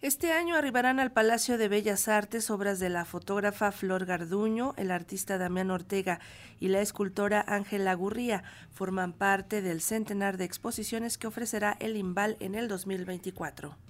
Este año arribarán al Palacio de Bellas Artes obras de la fotógrafa Flor Garduño, el artista Damián Ortega y la escultora Ángela Gurría. Forman parte del centenar de exposiciones que ofrecerá el Imbal en el 2024.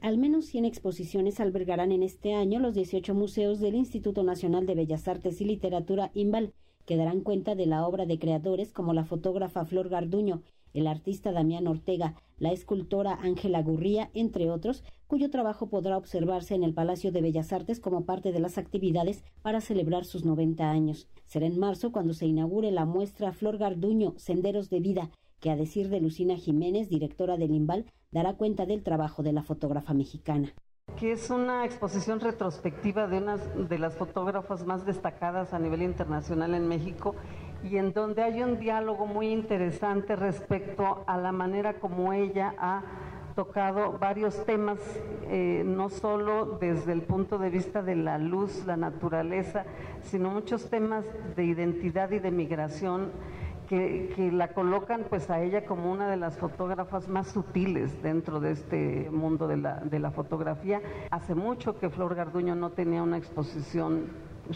Al menos 100 exposiciones albergarán en este año los 18 museos del Instituto Nacional de Bellas Artes y Literatura IMBAL, que darán cuenta de la obra de creadores como la fotógrafa Flor Garduño, el artista Damián Ortega, la escultora Ángela Gurría, entre otros, cuyo trabajo podrá observarse en el Palacio de Bellas Artes como parte de las actividades para celebrar sus 90 años. Será en marzo cuando se inaugure la muestra Flor Garduño, Senderos de Vida, que a decir de Lucina Jiménez, directora del IMBAL, dará cuenta del trabajo de la fotógrafa mexicana. Que es una exposición retrospectiva de una de las fotógrafas más destacadas a nivel internacional en México y en donde hay un diálogo muy interesante respecto a la manera como ella ha tocado varios temas, eh, no solo desde el punto de vista de la luz, la naturaleza, sino muchos temas de identidad y de migración que, la colocan pues a ella como una de las fotógrafas más sutiles dentro de este mundo de la, de la fotografía. Hace mucho que Flor Garduño no tenía una exposición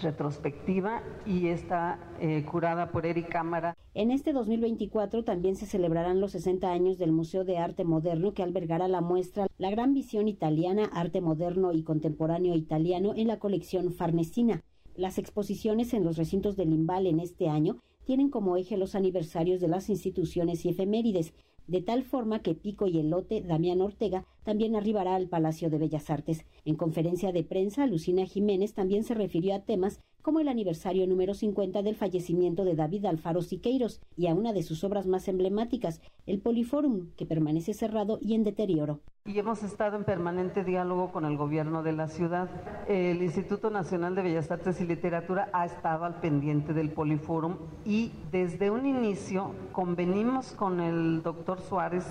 retrospectiva y está eh, curada por Eric Cámara. En este 2024 también se celebrarán los 60 años del Museo de Arte Moderno que albergará la muestra La Gran Visión Italiana, Arte Moderno y Contemporáneo Italiano en la colección Farnesina. Las exposiciones en los recintos del Limbal en este año tienen como eje los aniversarios de las instituciones y efemérides, de tal forma que Pico y Elote, Damián Ortega, también arribará al Palacio de Bellas Artes. En conferencia de prensa, Lucina Jiménez también se refirió a temas como el aniversario número 50 del fallecimiento de David Alfaro Siqueiros y a una de sus obras más emblemáticas, el Poliforum, que permanece cerrado y en deterioro. Y hemos estado en permanente diálogo con el gobierno de la ciudad. El Instituto Nacional de Bellas Artes y Literatura ha estado al pendiente del Poliforum y desde un inicio convenimos con el doctor Suárez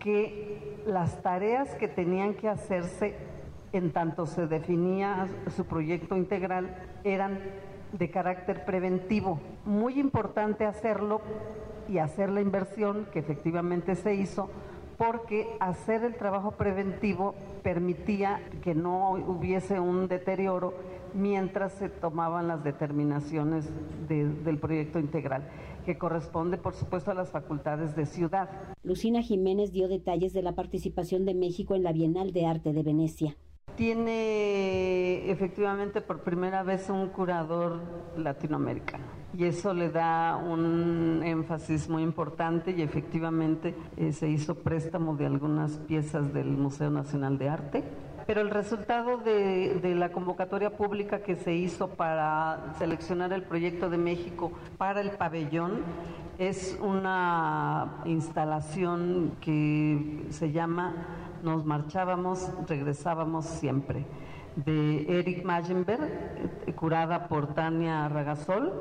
que las tareas que tenían que hacerse en tanto se definía su proyecto integral eran de carácter preventivo. Muy importante hacerlo y hacer la inversión que efectivamente se hizo porque hacer el trabajo preventivo permitía que no hubiese un deterioro mientras se tomaban las determinaciones del proyecto integral, que corresponde, por supuesto, a las facultades de ciudad. Lucina Jiménez dio detalles de la participación de México en la Bienal de Arte de Venecia. Tiene efectivamente por primera vez un curador latinoamericano y eso le da un énfasis muy importante y efectivamente eh, se hizo préstamo de algunas piezas del Museo Nacional de Arte. Pero el resultado de, de, la convocatoria pública que se hizo para seleccionar el proyecto de México para el pabellón es una instalación que se llama Nos marchábamos, regresábamos siempre de Eric Magenberg, curada por Tania Ragasol,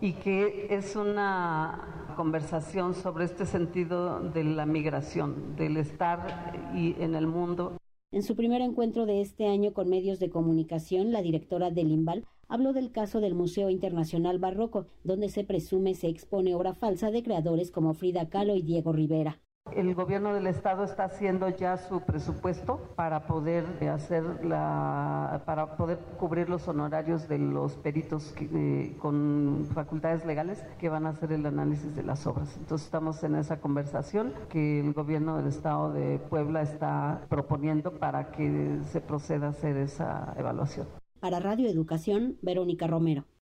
y que es una conversación sobre este sentido de la migración, del estar y en el mundo. En su primer encuentro de este año con medios de comunicación, la directora del IMBAL habló del caso del Museo Internacional Barroco, donde se presume se expone obra falsa de creadores como Frida Kahlo y Diego Rivera. El gobierno del estado está haciendo ya su presupuesto para poder hacer la, para poder cubrir los honorarios de los peritos eh, con facultades legales que van a hacer el análisis de las obras. Entonces estamos en esa conversación que el gobierno del estado de Puebla está proponiendo para que se proceda a hacer esa evaluación. Para Radio Educación, Verónica Romero.